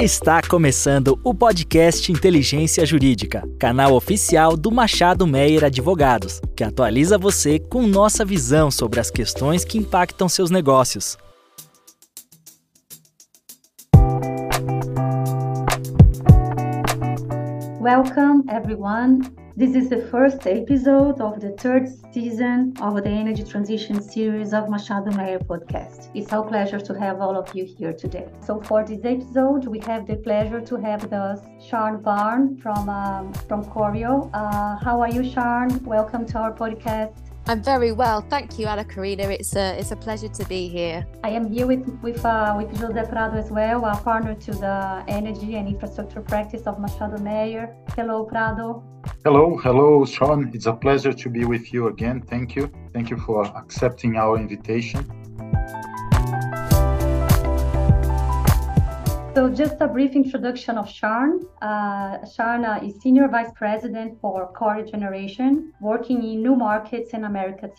Está começando o podcast Inteligência Jurídica, canal oficial do Machado Meyer Advogados, que atualiza você com nossa visão sobre as questões que impactam seus negócios. Welcome everyone This is the first episode of the third season of the Energy Transition series of Machado Meyer podcast. It's our pleasure to have all of you here today. So for this episode, we have the pleasure to have with us Sharn Ward from um, from Corio. Uh, how are you, Sharon? Welcome to our podcast. I'm very well, thank you, Ana Karina. It's a it's a pleasure to be here. I am here with with uh, with Jose Prado as well, a partner to the Energy and Infrastructure Practice of Machado Meyer. Hello, Prado. Hello, hello, Sharn. It's a pleasure to be with you again. Thank you, thank you for accepting our invitation. So just a brief introduction of Sharn. Uh, Sharn is Senior Vice President for Corio Generation, working in new markets and America.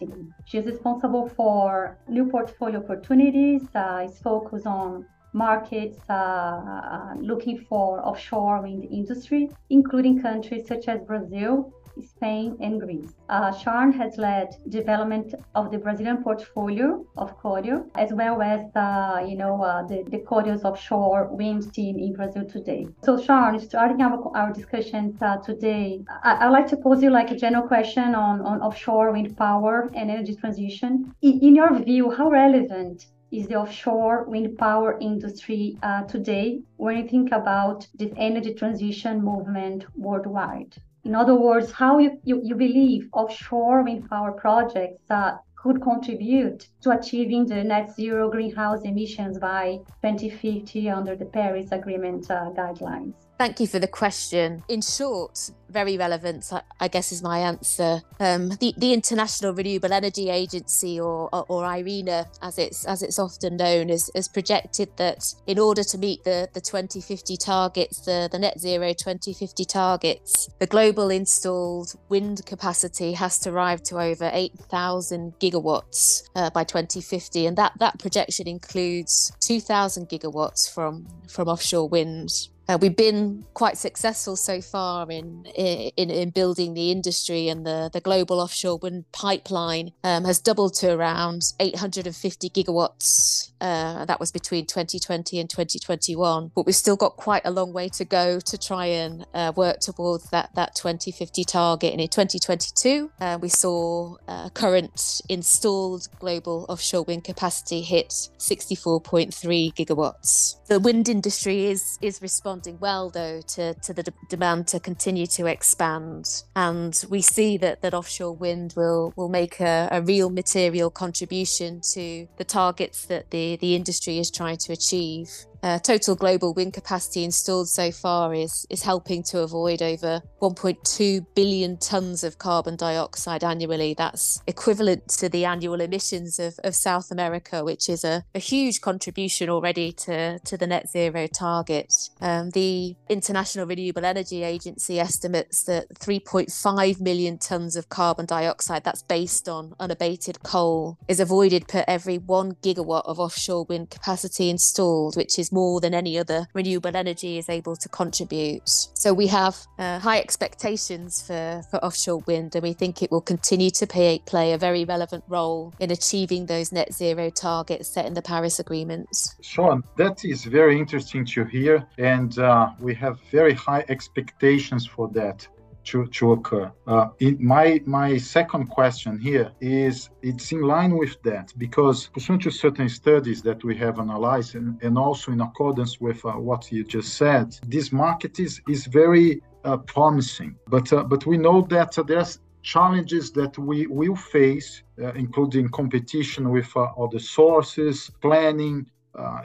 She is responsible for new portfolio opportunities, uh, is focused on markets uh, uh looking for offshore wind industry, including countries such as Brazil, Spain, and Greece. Uh, Sharn has led development of the Brazilian portfolio of Corio, as well as uh, you know uh, the, the Corio's offshore wind team in Brazil today. So Sharn, starting our, our discussions uh, today, I, would like to pose you like a general question on, on offshore wind power and energy transition. In, in your view, how relevant is the offshore wind power industry uh, today when you think about this energy transition movement worldwide? In other words, how you, you, you believe offshore wind power projects could contribute to achieving the net zero greenhouse emissions by 2050 under the Paris Agreement uh, guidelines. Thank you for the question. In short, very relevant, I guess, is my answer. Um, the, the International Renewable Energy Agency, or, or, or, IRENA, as it's as it's often known, has, has projected that in order to meet the, the 2050 targets, the, the net zero 2050 targets, the global installed wind capacity has to rise to over 8,000 gigawatts uh, by 2050, and that that projection includes 2,000 gigawatts from from offshore wind. Uh, we've been quite successful so far in, in, in building the industry, and the, the global offshore wind pipeline um, has doubled to around 850 gigawatts. Uh, that was between 2020 and 2021, but we've still got quite a long way to go to try and uh, work towards that that 2050 target. And in 2022, uh, we saw uh, current installed global offshore wind capacity hit 64.3 gigawatts. The wind industry is is responding responding well, though, to, to the de- demand to continue to expand. And we see that, that offshore wind will, will make a, a real material contribution to the targets that the, the industry is trying to achieve uh, total global wind capacity installed so far is is helping to avoid over 1.2 billion tons of carbon dioxide annually. That's equivalent to the annual emissions of, of South America, which is a, a huge contribution already to, to the net zero target. Um, the International Renewable Energy Agency estimates that 3.5 million tons of carbon dioxide, that's based on unabated coal, is avoided per every one gigawatt of offshore wind capacity installed, which is more than any other renewable energy is able to contribute. So we have uh, high expectations for, for offshore wind, and we think it will continue to play, play a very relevant role in achieving those net zero targets set in the Paris Agreement. Sharn, that is very interesting to hear, and uh, we have very high expectations for that to, to occur. Uh, my my second question here is it's in line with that because pursuant to certain studies that we have analyzed and, and also in accordance with uh, what you just said, this market is is very uh, promising. But uh, but we know that there's challenges that we will face, uh, including competition with uh, other sources, planning,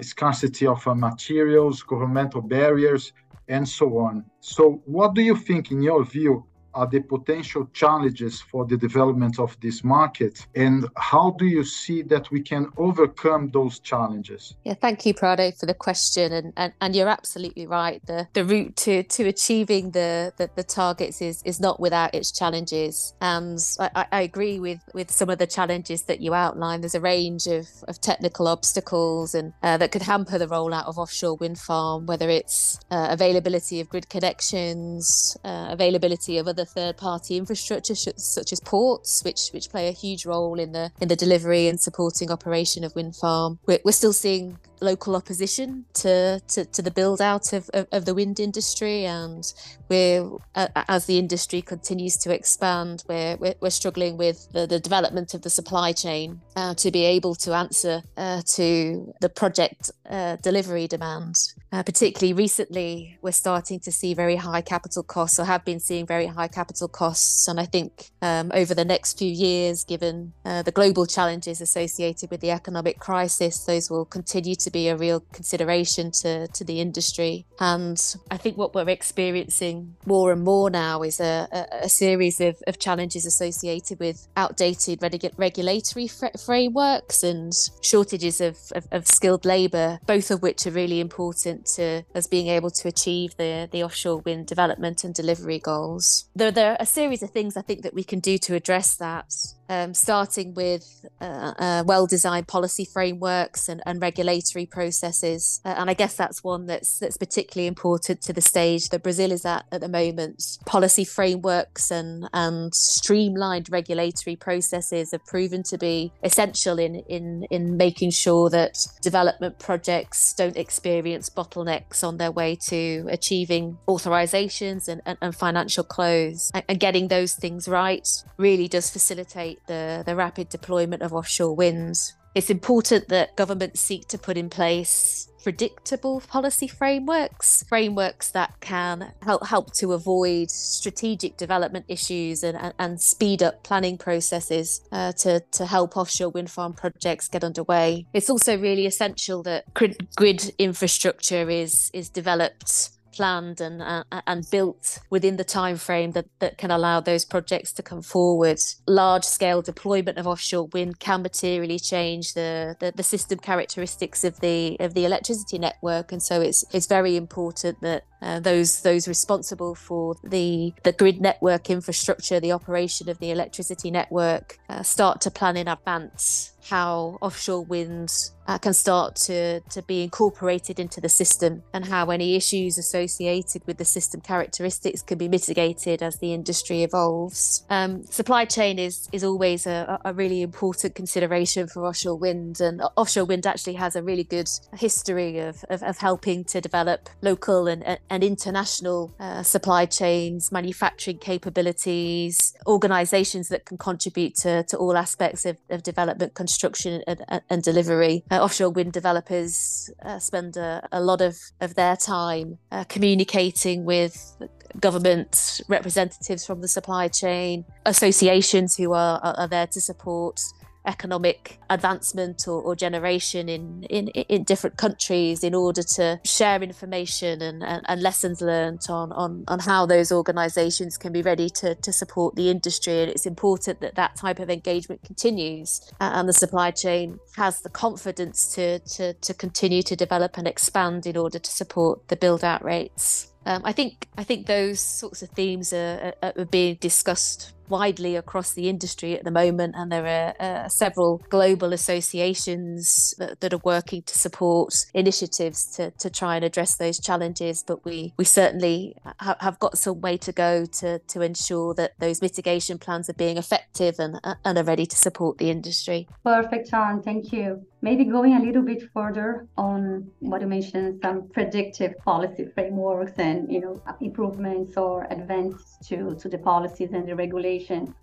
scarcity of materials, governmental barriers and so on. So, what do you think, in your view, are the potential challenges for the development of this market? And how do you see that we can overcome those challenges? Yeah, thank you, Prado, for the question. And, and, and you're absolutely right. The, the route to, to achieving the, the, the targets is, is not without its challenges. And I, I agree with, with some of the challenges that you outlined. There's a range of, of technical obstacles and uh, that could hamper the rollout of offshore wind farm, whether it's uh, availability of grid connections, uh, availability of other third-party infrastructure such as ports, which which play a huge role in the in the delivery and supporting operation of wind farm. We're, we're still seeing local opposition to, to, to the build out of, of, of, the wind industry. And we're, as the industry continues to expand, we're, we're, we're struggling with the, the, development of the supply chain uh, to be able to answer uh, to the project uh, delivery demand. Uh, particularly recently, we're starting to see very high capital costs, or have been seeing very high capital costs. And I think um, over the next few years, given uh, the global challenges associated with the economic crisis, those will continue to be a real consideration to, to the industry. And I think what we're experiencing more and more now is a, a, a series of, of challenges associated with outdated reg- regulatory fr- frameworks and shortages of, of, of skilled labour, both of which are really important to us being able to achieve the, the offshore wind development and delivery goals. There, there are a series of things I think that we can do to address that um, starting with uh, uh, well designed policy frameworks and, and regulatory processes. Uh, and I guess that's one that's, that's particularly important to the stage that Brazil is at at the moment. Policy frameworks and, and streamlined regulatory processes have proven to be essential in, in, in making sure that development projects don't experience bottlenecks on their way to achieving authorizations and, and, and financial close. And, and getting those things right really does facilitate the, the rapid deployment of offshore winds. It's important that governments seek to put in place predictable policy frameworks, frameworks that can help help to avoid strategic development issues and, and, and speed up planning processes uh, to, to help offshore wind farm projects get underway. It's also really essential that grid, grid infrastructure is is developed planned and uh, and built within the time frame that, that can allow those projects to come forward. Large scale deployment of offshore wind can materially change the, the, the system characteristics of the of the electricity network, and so it's it's very important that uh, those those responsible for the the grid network infrastructure, the operation of the electricity network, uh, start to plan in advance how offshore wind uh, can start to, to be incorporated into the system and how any issues associated with the system characteristics can be mitigated as the industry evolves. Um, supply chain is, is always a, a, really important consideration for offshore wind, and offshore wind actually has a really good history of, of, of helping to develop local and, and international uh, supply chains, manufacturing capabilities, organizations that can contribute to, to all aspects of, of development construction and, and delivery. Uh, offshore wind developers uh, spend a, a, lot of, of their time uh, communicating with government representatives from the supply chain, associations who are, are, are there to support economic advancement or, or generation in, in, in different countries in order to share information and, and, and, lessons learned on, on, on how those organizations can be ready to, to support the industry. And it's important that that type of engagement continues and the supply chain has the confidence to, to, to continue to develop and expand in order to support the build out rates. Um, I think I think those sorts of themes are, are, are being discussed widely across the industry at the moment, and there are uh, several global associations that, that, are working to support initiatives to, to try and address those challenges. But we we certainly ha- have got some way to go to to ensure that those mitigation plans are being effective and and are ready to support the industry. Perfect, Sharn. Thank you. Maybe going a little bit further on what you mentioned, some predictive policy frameworks and you know improvements or advances to to the policies and the regulations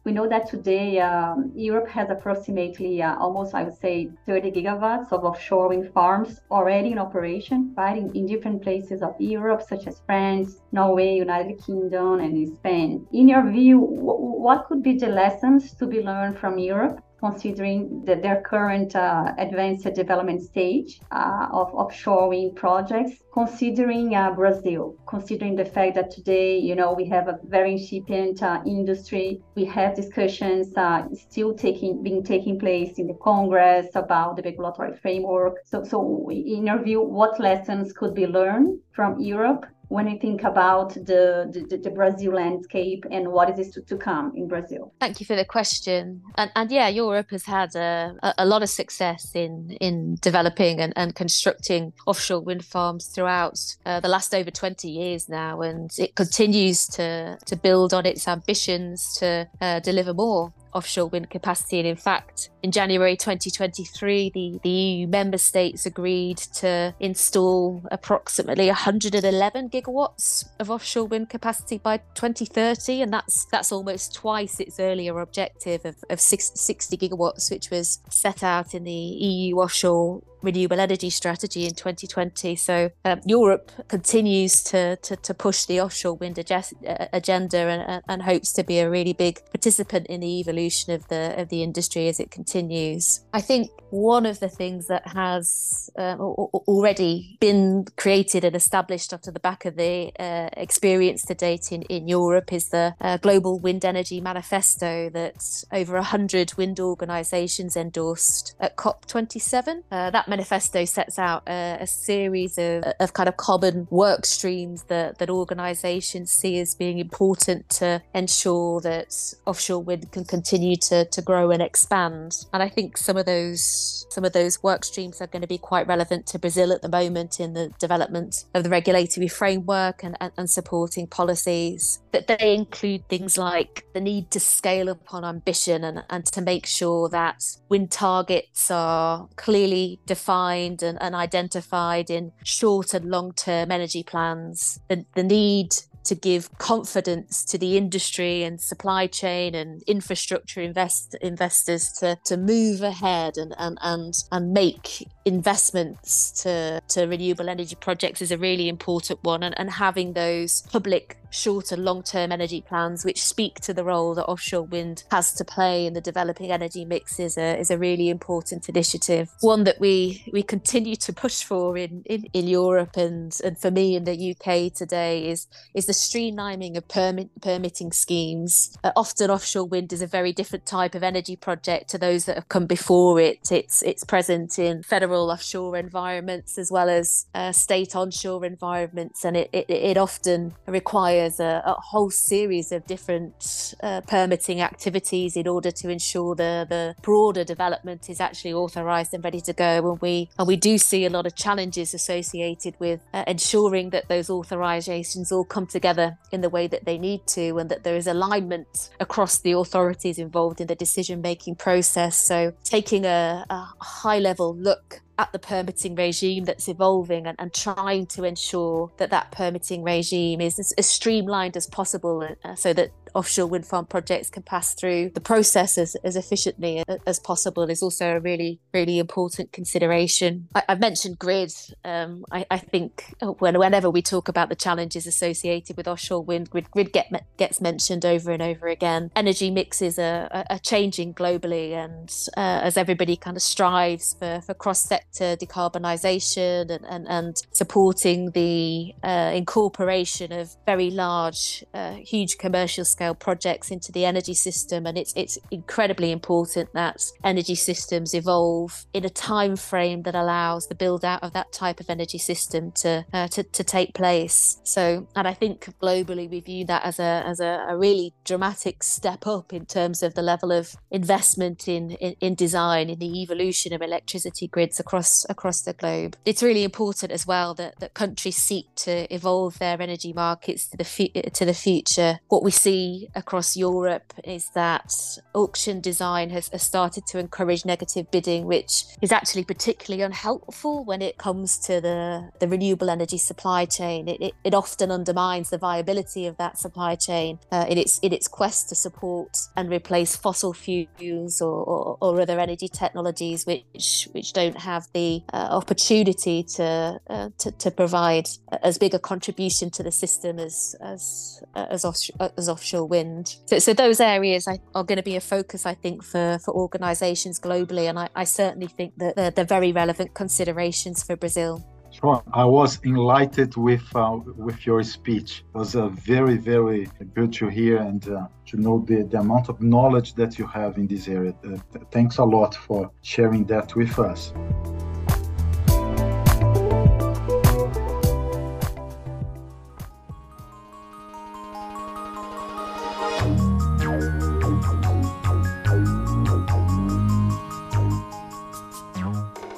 we know that today um, Europe has approximately uh, almost, I would say, 30 gigawatts of offshore wind farms already in operation, right, in, in different places of Europe, such as France, Norway, United Kingdom, and Spain. In your view, w- what could be the lessons to be learned from Europe considering the, their current uh, advanced development stage uh, of offshore wind projects, considering uh, Brazil, considering the fact that today, you know, we have a very incipient uh, industry. We have discussions uh, still taking being taking place in the Congress about the regulatory framework. So, so in your view, what lessons could be learned from Europe when I think about the, the, the, Brazil landscape and what is to, to come in Brazil? Thank you for the question. And, and yeah, Europe has had a, a lot of success in, in developing and, and constructing offshore wind farms throughout uh, the last over 20 years now. And it continues to, to build on its ambitions to uh, deliver more offshore wind capacity. And in fact, in January 2023, the, the EU member states agreed to install approximately 111 gigawatts of offshore wind capacity by 2030. And that's that's almost twice its earlier objective of, of 60 gigawatts, which was set out in the EU offshore renewable energy strategy in 2020. So um, Europe continues to, to, to, push the offshore wind ag- agenda and, and, hopes to be a really big participant in the evolution of the of the industry as it continues. I think one of the things that has uh, already been created and established after the back of the uh, experience to date in, in Europe is the uh, Global Wind Energy Manifesto that over 100 wind organisations endorsed at COP27. Uh, that manifesto sets out a, a series of, of kind of common work streams that, that organisations see as being important to ensure that offshore wind can continue to, to grow and expand. And I think some of those some of those work streams are going to be quite relevant to Brazil at the moment in the development of the regulatory framework and, and, and supporting policies. That they include things like the need to scale up on ambition and, and to make sure that wind targets are clearly defined defined and, and identified in short and long term energy plans. The, the need to give confidence to the industry and supply chain and infrastructure invest, investors to, to move ahead and, and, and, and make investments to, to renewable energy projects is a really important one. And, and having those public short and long term energy plans, which speak to the role that offshore wind has to play in the developing energy mix, is a, is a really important initiative. One that we, we continue to push for in, in, in Europe and, and for me in the UK today is, is the streamlining of permit, permitting schemes. Uh, often offshore wind is a very different type of energy project to those that have come before it. It's, it's present in federal offshore environments as well as uh, state onshore environments, and it, it, it often requires requires a, a whole series of different uh, permitting activities in order to ensure the, the broader development is actually authorised and ready to go. And we and we do see a lot of challenges associated with uh, ensuring that those authorisations all come together in the way that they need to, and that there is alignment across the authorities involved in the decision making process. So taking a, a high level look at the permitting regime that's evolving and, and trying to ensure that that permitting regime is as, as streamlined as possible uh, so that offshore wind farm projects can pass through the process as, as efficiently as possible is also a really, really important consideration. I, have mentioned grid. Um, I, I, think when, whenever we talk about the challenges associated with offshore wind, grid, grid get, gets mentioned over and over again. Energy mixes are, are changing globally, and uh, as everybody kind of strives for, for cross sector decarbonisation and, and, and, supporting the uh, incorporation of very large, uh, huge commercial scale scale projects into the energy system and it's it's incredibly important that energy systems evolve in a time frame that allows the build out of that type of energy system to uh, to, to take place. So and I think globally we view that as a as a, a really dramatic step up in terms of the level of investment in, in, in design in the evolution of electricity grids across across the globe. It's really important as well that that countries seek to evolve their energy markets to the fu- to the future. What we see across Europe is that auction design has, has, started to encourage negative bidding, which is actually particularly unhelpful when it comes to the, the renewable energy supply chain. It, it, it often undermines the viability of that supply chain uh, in its in its quest to support and replace fossil fuels or, or, or other energy technologies which which don't have the uh, opportunity to, uh, to, to provide as big a contribution to the system as as as, off, as offshore wind. So, so those areas are going to be a focus, I think, for for organisations globally, and I, I certainly think that they're, they're very relevant considerations for Brazil. Sure. I was enlightened with uh, with your speech. It was uh, very, very good to hear and uh, to know the, the amount of knowledge that you have in this area. Uh, thanks a lot for sharing that with us.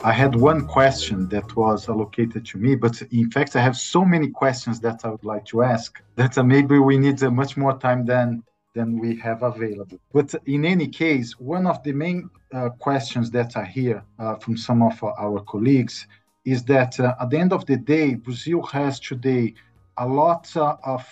I had one question that was allocated to me, but in fact, I have so many questions that I would like to ask that uh, maybe we need uh, much more time than than we have available. But in any case, one of the main uh, questions that I hear uh, from some of our colleagues is that uh, at the end of the day, Brazil has today a lot uh, of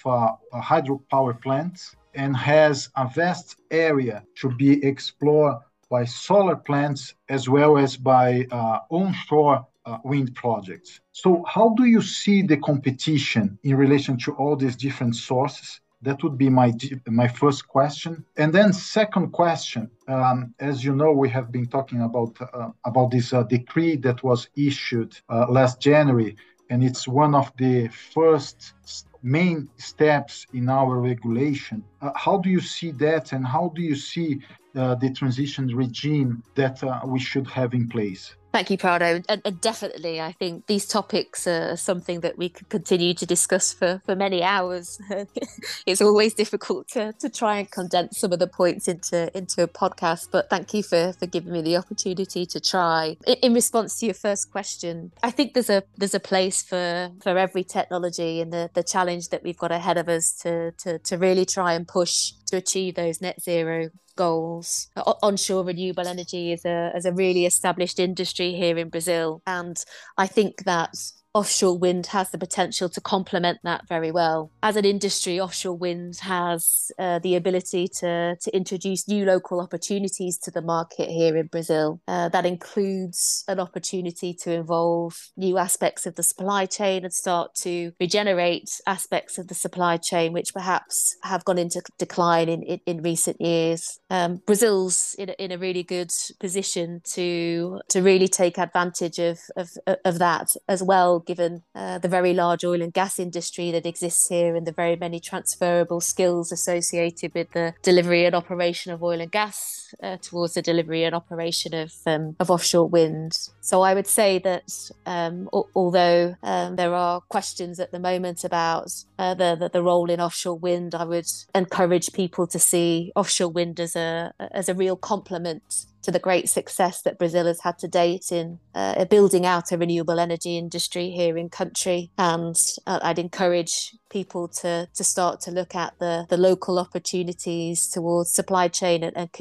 hydropower plants and has a vast area to be explored by solar plants as well as by uh, onshore uh, wind projects. So, how do you see the competition in relation to all these different sources? That would be my my first question. And then, second question. Um, as you know, we have been talking about uh, about this uh, decree that was issued uh, last January, and it's one of the first main steps in our regulation. Uh, how do you see that, and how do you see uh, the transition regime that uh, we should have in place. Thank you, Prado. And, and, definitely, I think these topics are something that we could continue to discuss for, for many hours. it's always difficult to, to try and condense some of the points into into a podcast, but thank you for, for giving me the opportunity to try. In, in response to your first question, I think there's a there's a place for, for every technology and the, the challenge that we've got ahead of us to, to, to really try and push to achieve those net zero goals. Uh, o- onshore renewable energy is a, is a really established industry here in Brazil. And I think that offshore wind has the potential to complement that very well. As an industry, offshore wind has uh, the ability to, to introduce new local opportunities to the market here in Brazil. Uh, that includes an opportunity to involve new aspects of the supply chain and start to regenerate aspects of the supply chain which perhaps have gone into decline in, in, in recent years. Um, Brazil's in, in a really good position to to really take advantage of, of, of that as well given uh, the very large oil and gas industry that exists here and the very many transferable skills associated with the delivery and operation of oil and gas uh, towards the delivery and operation of, um, of offshore wind. So I would say that um, a- although um, there are questions at the moment about uh, the, the, the role in offshore wind, I would encourage people to see offshore wind as a as a real complement to the great success that Brazil has had to date in uh, building out a renewable energy industry here in country. And uh, I'd encourage people to to start to look at the the local opportunities towards supply chain and, and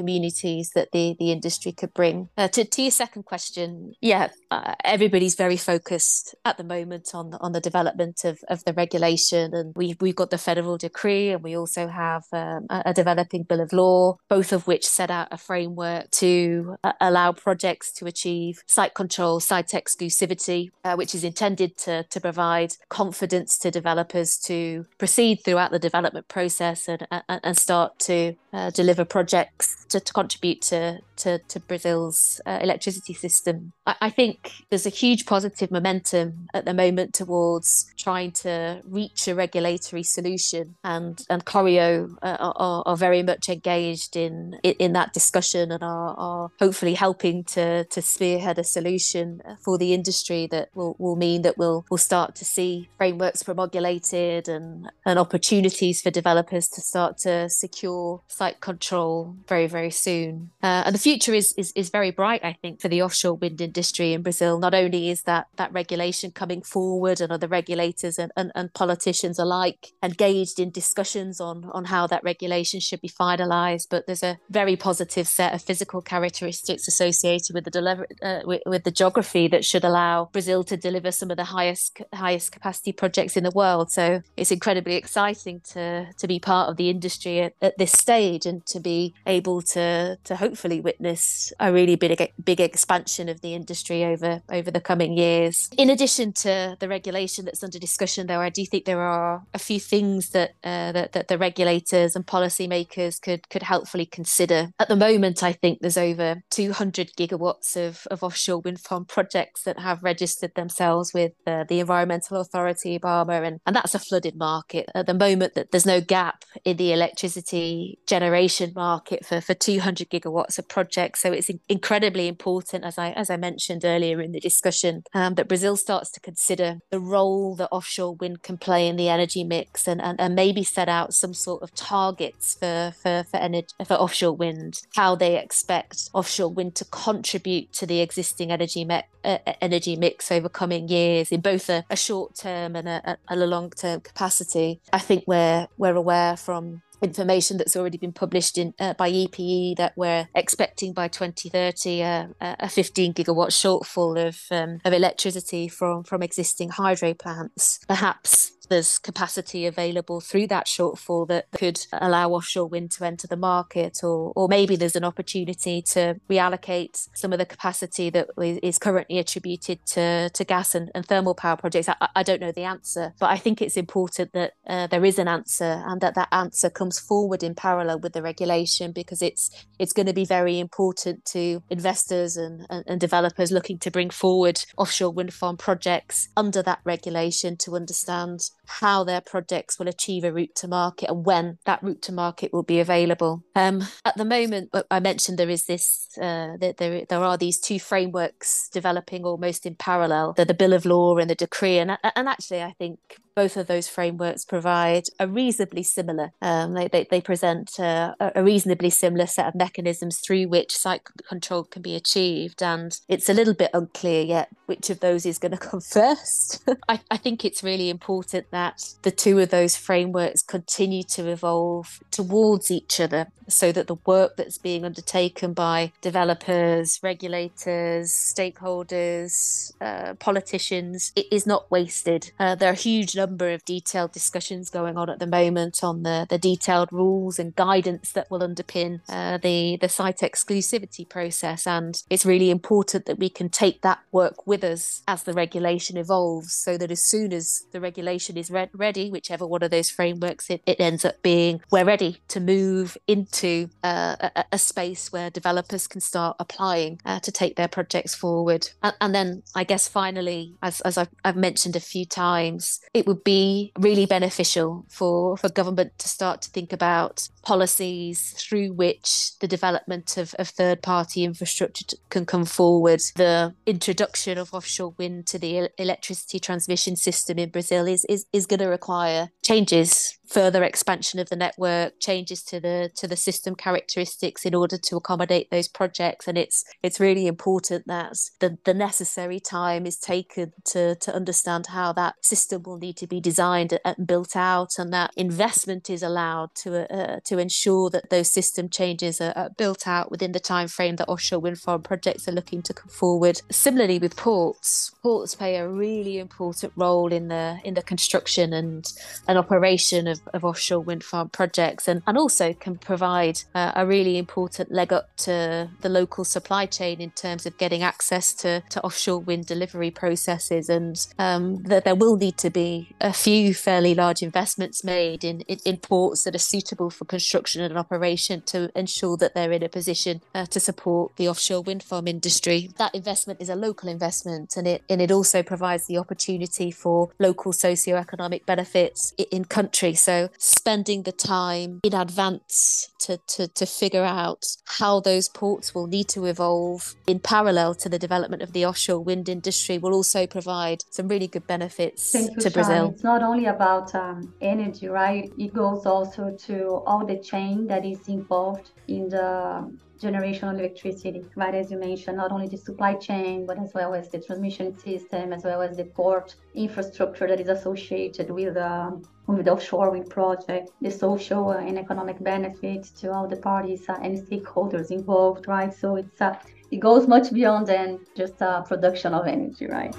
communities that the the industry could bring. Uh, to, to your second question, yeah, uh, everybody's very focused at the moment on on the development of, of the regulation, and we we've got the federal decree, and we also have um, a, a developing bill of law, both of which set out a framework to uh, allow projects to achieve site control, site exclusivity, uh, which is intended to to provide confidence to developers to proceed throughout the development process and, and, and start to uh, deliver projects to, to contribute to, to, to Brazil's uh, electricity system. I, I, think there's a huge positive momentum at the moment towards trying to reach a regulatory solution, and and Corio uh, are, are, very much engaged in in, that discussion and are, are, hopefully helping to to spearhead a solution for the industry that will, will mean that we'll we'll start to see frameworks promulgated and and opportunities for developers to start to secure site control very very soon. Uh, and the future is, is is very bright, I think, for the offshore wind industry in Brazil. Not only is that that regulation coming forward, and other regulators and, and, and politicians alike engaged in discussions on on how that regulation should be finalised, but there's a very positive set of physical characteristics associated with the deliver uh, with, with the geography that should allow Brazil to deliver some of the highest highest capacity projects in the world. So it's incredibly exciting to to be part of the industry at, at this stage and to be able to to hopefully witness a really big big expansion of the industry over over the coming years. In addition to the regulation that's under discussion, though, I do think there are a few things that uh, that, that the regulators and policymakers could could helpfully consider. At the moment, I think there's over 200 gigawatts of, of offshore wind farm projects that have registered themselves with uh, the Environmental Authority, IBAMA, and, and that's a flooded market. At the moment, that there's no gap in the electricity generation market for, for 200 gigawatts of projects. So it's incredibly important, as I as I mentioned earlier in the discussion, um, that Brazil starts to consider the role that offshore wind can play in the energy mix and, and, and maybe set out some sort of targets for, for, for, energy, for offshore wind, how they expect offshore wind to contribute to the existing energy, uh, energy mix over coming years in both a, a short term and a, a, a long term capacity. I think we're, we're aware from information that's already been published in uh, by EPE that we're expecting by 2030 uh, a 15 gigawatt shortfall of um, of electricity from from existing hydro plants. Perhaps there's capacity available through that shortfall that could allow offshore wind to enter the market, or, or maybe there's an opportunity to reallocate some of the capacity that is currently attributed to, to gas and, and thermal power projects. I, I, don't know the answer, but I think it's important that uh, there is an answer and that that answer comes forward in parallel with the regulation because it's it's going to be very important to investors and, and, and developers looking to bring forward offshore wind farm projects under that regulation to understand how their projects will achieve a route to market and when that route to market will be available. Um, at the moment, I mentioned there is this uh, that there there are these two frameworks developing almost in parallel: the, the Bill of Law and the decree. And and actually, I think both of those frameworks provide a reasonably similar. Um, they, they, they present uh, a reasonably similar set of mechanisms through which site control can be achieved, and it's a little bit unclear yet which of those is going to come first. I, I think it's really important that the two of those frameworks continue to evolve towards each other so that the work that's being undertaken by developers, regulators, stakeholders, uh, politicians is not wasted. Uh, there are a huge number of detailed discussions going on at the moment on the, the detailed rules and guidance that will underpin uh, the, the site exclusivity process. And it's really important that we can take that work with us as the regulation evolves so that as soon as the regulation is re- ready, whichever one of those frameworks it, it ends up being, we're ready to move into uh, a, a, space where developers can start applying uh, to take their projects forward. And, and then, I guess, finally, as, as I've, I've, mentioned a few times, it would be really beneficial for, for government to start to think about policies through which the development of, of third party infrastructure can come forward. The introduction of offshore wind to the electricity transmission system in Brazil is, is, is going to require changes further expansion of the network, changes to the to the system characteristics in order to accommodate those projects. And it's it's really important that the, the necessary time is taken to to understand how that system will need to be designed and built out, and that investment is allowed to uh, to ensure that those system changes are, are built out within the time frame that offshore wind farm projects are looking to come forward. Similarly with ports, ports play a really important role in the in the construction and and operation of of, offshore wind farm projects and, and also can provide uh, a really important leg up to the local supply chain in terms of getting access to, to offshore wind delivery processes. And um, that there will need to be a few fairly large investments made in, in, in, ports that are suitable for construction and operation to ensure that they're in a position uh, to support the offshore wind farm industry. That investment is a local investment and it, and it also provides the opportunity for local socio-economic benefits in country. So so spending the time in advance to, to, to figure out how those ports will need to evolve in parallel to the development of the offshore wind industry will also provide some really good benefits Thank you, to Brazil. It's not only about um, energy, right? It goes also to all the chain that is involved in the generation of electricity, right? As you mentioned, not only the supply chain, but as well as the transmission system, as well as the port infrastructure that is associated with um, with the offshore wind project, the social and economic benefits to all the parties uh, and stakeholders involved, right? So it's uh, it goes much beyond than just uh, production of energy, right?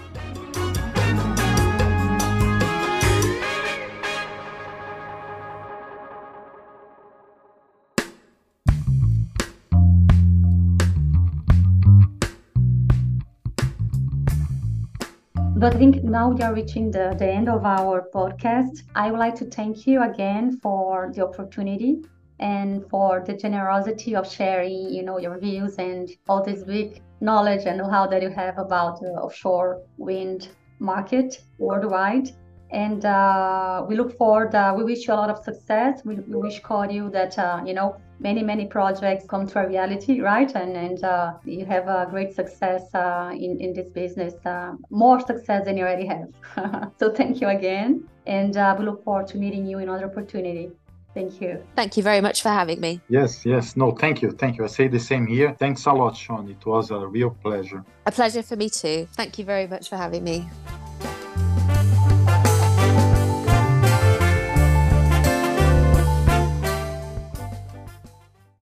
But I think now we are reaching the, the end of our podcast. I would like to thank you again for the opportunity and for the generosity of sharing, you know, your views and all this big knowledge and know-how that you have about the offshore wind market worldwide. And uh, we look forward. Uh, we wish you a lot of success. We, we wish you that uh, you know many many projects come to a reality, right? And and uh, you have a great success uh, in in this business, uh, more success than you already have. so thank you again, and we look forward to meeting you in other opportunity. Thank you. Thank you very much for having me. Yes, yes. No, thank you. Thank you. I say the same here. Thanks a lot, Sharn. It was a real pleasure. A pleasure for me too. Thank you very much for having me.